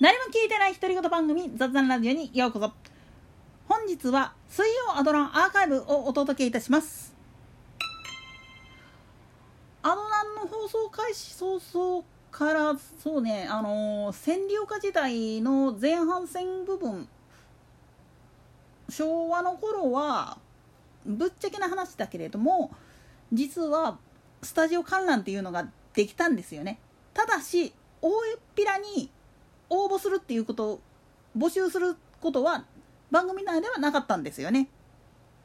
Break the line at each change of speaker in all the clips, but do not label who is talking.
誰も聞いてない独り言番組雑談ラジオにようこそ。本日は水曜アドランアーカイブをお届けいたします。アドランの放送開始早々からそうねあのー、占領下時代の前半戦部分昭和の頃はぶっちゃけな話だけれども実はスタジオ観覧っていうのができたんですよね。ただし大っぴらに応募するっていうことを募集することは番組内ではなかったんですよね。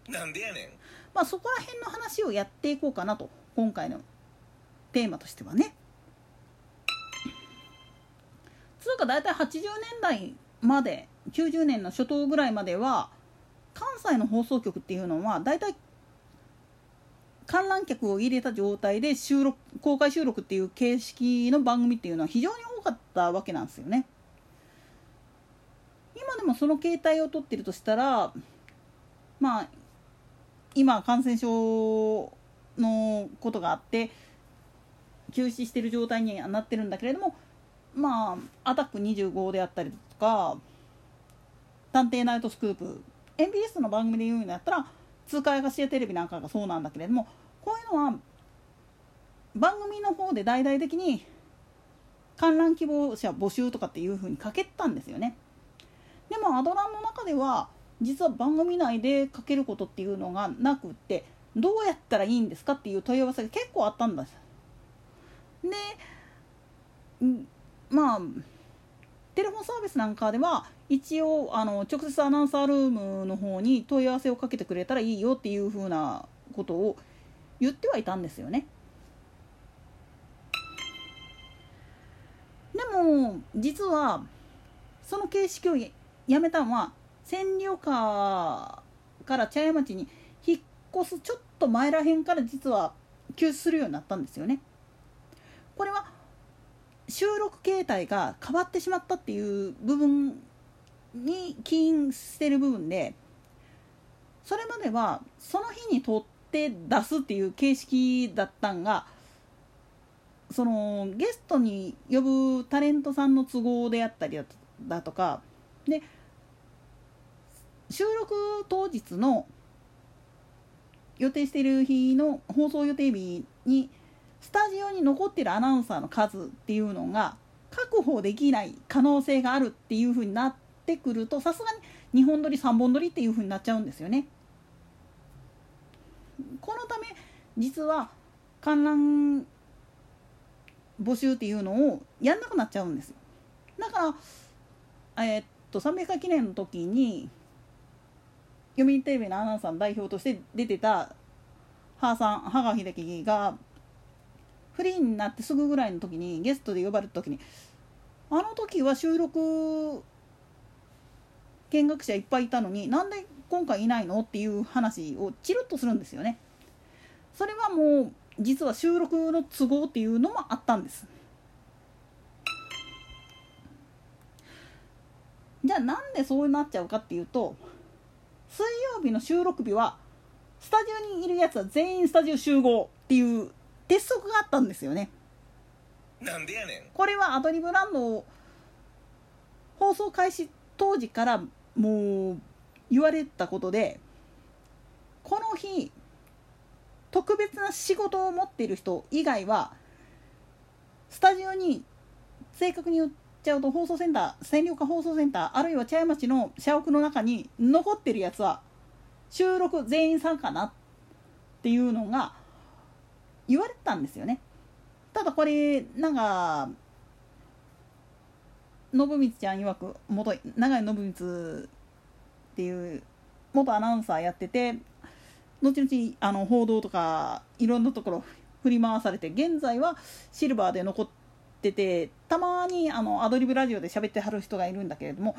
なんでやねん。
まあそこら辺の話をやっていこうかなと今回のテーマとしてはね。つうか大体80年代まで90年の初頭ぐらいまでは関西の放送局っていうのは大体観覧客を入れた状態で収録公開収録っていう形式の番組っていうのは非常に多かったわけなんですよね。今でもその形態をとってるとしたらまあ今感染症のことがあって休止してる状態にはなってるんだけれどもまあアタック25であったりとか探偵ナイトスクープ MBS の番組で言うんだったら通貨やしやテレビなんかがそうなんだけれどもこういうのは番組の方で大々的に観覧希望者募集とかっていうふうにかけたんですよね。でもアドランの中では実は番組内でかけることっていうのがなくってどうやったらいいんですかっていう問い合わせが結構あったんです。でまあテレフォンサービスなんかでは一応あの直接アナウンサールームの方に問い合わせをかけてくれたらいいよっていうふうなことを言ってはいたんですよね。でも実はその形式をやめたのは千里岡から茶屋町に引っ越すちょっと前らへんから実は休止するようになったんですよね。これは収録形態が変わってしまったっていう部分に起因してる部分でそれまではその日に撮って出すっていう形式だったんがそのゲストに呼ぶタレントさんの都合であったりだとかで収録当日の予定している日の放送予定日にスタジオに残ってるアナウンサーの数っていうのが確保できない可能性があるっていうふうになってくるとさすがに2本撮り3本撮りっていうふうになっちゃうんですよね。このため実は観覧募集っていうのをやんなくなっちゃうんですだからえー、っと300回記念の時に読売テレビのアナウンサーの代表として出てた母さん母川秀樹がフリーになってすぐぐらいの時にゲストで呼ばれた時にあの時は収録見学者いっぱいいたのになんで今回いないのっていう話をチルッとするんですよね。それはもう実は収録の都合っていうのもあったんです。じゃあなんでそうなっちゃうかっていうと日の収録日はスタジオにいるやつは全員スタジオ集合っていう鉄則があったんですよね。
なんでやねん
これはアドリブランド放送開始当時からもう言われたことでこの日特別な仕事を持っている人以外はスタジオに正確に言っちゃうと放送センター占領下放送センターあるいは茶屋町の社屋の中に残ってるやつは収録全員参加なっていうのが言われたんですよね。ただこれなんか信光ちゃん曰く元長井信光っていう元アナウンサーやってて後々あの報道とかいろんなところ振り回されて現在はシルバーで残っててたまにあのアドリブラジオで喋ってはる人がいるんだけれども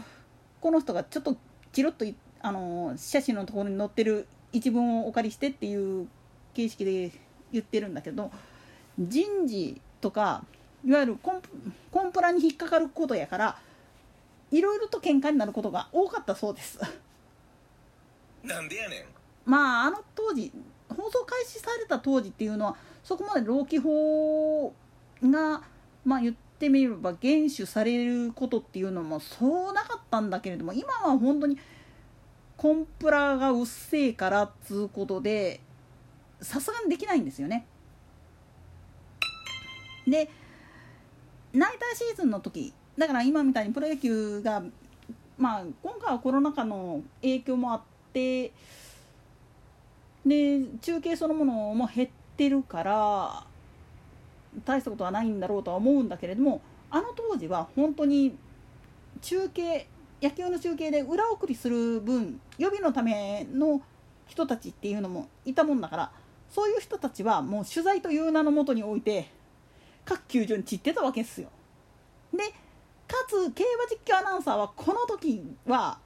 この人がちょっとチロッと言ってあの写真のところに載ってる一文をお借りしてっていう形式で言ってるんだけど人事とかいわゆるコンコンプラに引っかかることやからいろいろと喧嘩になることが多かったそうです。
なんでやねん。
まああの当時放送開始された当時っていうのはそこまで労基法がまあ言っってみれば厳守されることっていうのもそうなかったんだけれども今は本当にコンプラがうっせえからっつうことでさすがにできないんですよね。でナイターシーズンの時だから今みたいにプロ野球がまあ今回はコロナ禍の影響もあってで中継そのものも減ってるから大したことはないんだろうとは思うんだけれどもあの当時は本当に中継野球の中継で裏送りする分予備のための人たちっていうのもいたもんだからそういう人たちはもう取材という名のもとにおいて各球場に散ってたわけですよ。でかつ競馬実況アナウンサーはこの時は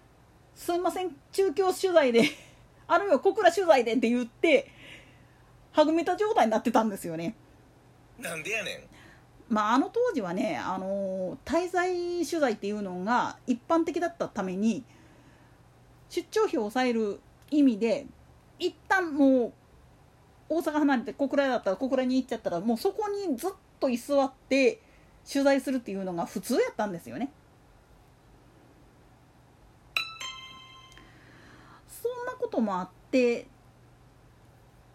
「すいません中京取材で あるいは小倉取材で」って言ってはぐめた状態になってたんですよね。
なんでやねん
まあ、あの当時はね、あの滞在取材っていうのが一般的だったために出張費を抑える意味で一旦もう大阪離れて小倉だったら小倉に行っちゃったらもうそこにずっと居座って取材するっていうのが普通やったんですよね。そんなこともあって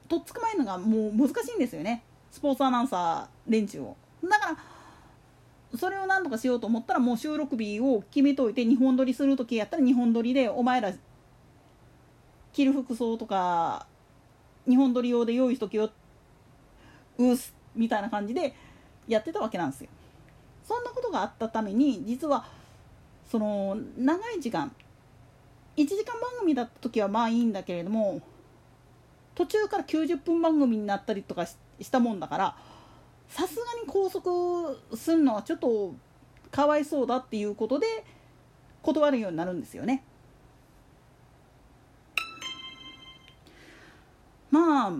とっつかまえるのがもう難しいんですよねスポーツアナウンサー連中を。だからそれを何とかしようと思ったらもう収録日を決めといて2本撮りする時やったら2本撮りでお前ら着る服装とか2本撮り用で用意しとけようすみたいな感じでやってたわけなんですよ。そんなことがあったために実はその長い時間1時間番組だった時はまあいいんだけれども途中から90分番組になったりとかしたもんだからさすがに拘束するのはちょっとかわいそうだっていうことで断るようになるんですよね。まあ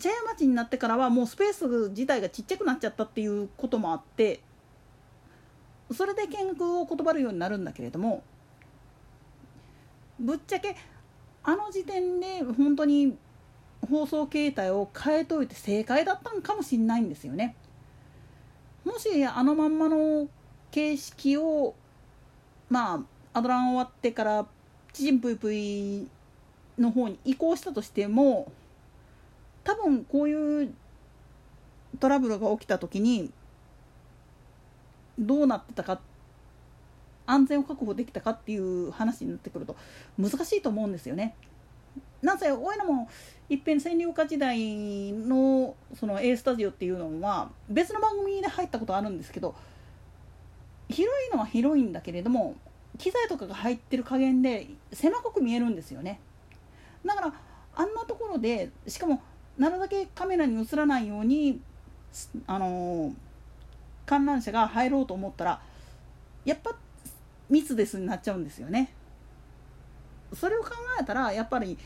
茶屋町になってからはもうスペース自体がちっちゃくなっちゃったっていうこともあってそれで見学を断るようになるんだけれどもぶっちゃけあの時点で本当に放送形態を変えといて正解だったんかもしれないんですよね。もしあのまんまの形式をまあアドラン終わってからチジンプイプイの方に移行したとしても多分こういうトラブルが起きた時にどうなってたか安全を確保できたかっていう話になってくると難しいと思うんですよね。なぜおいらもいっぺん占領下時代のその A スタジオっていうのは別の番組で入ったことあるんですけど広いのは広いんだけれども機材とかが入ってる加減で狭く見えるんですよね。だからあんなところでしかもなるだけカメラに映らないようにあの観覧車が入ろうと思ったらやっぱ密ですになっちゃうんですよね。それを考えたらやっぱり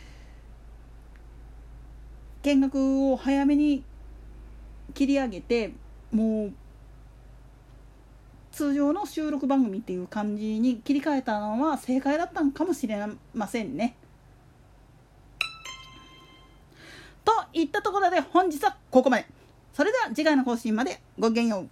見学を早めに切り上げてもう通常の収録番組っていう感じに切り替えたのは正解だったのかもしれませんね。といったところで本日はここまで。それでは次回の更新までごきげんよう。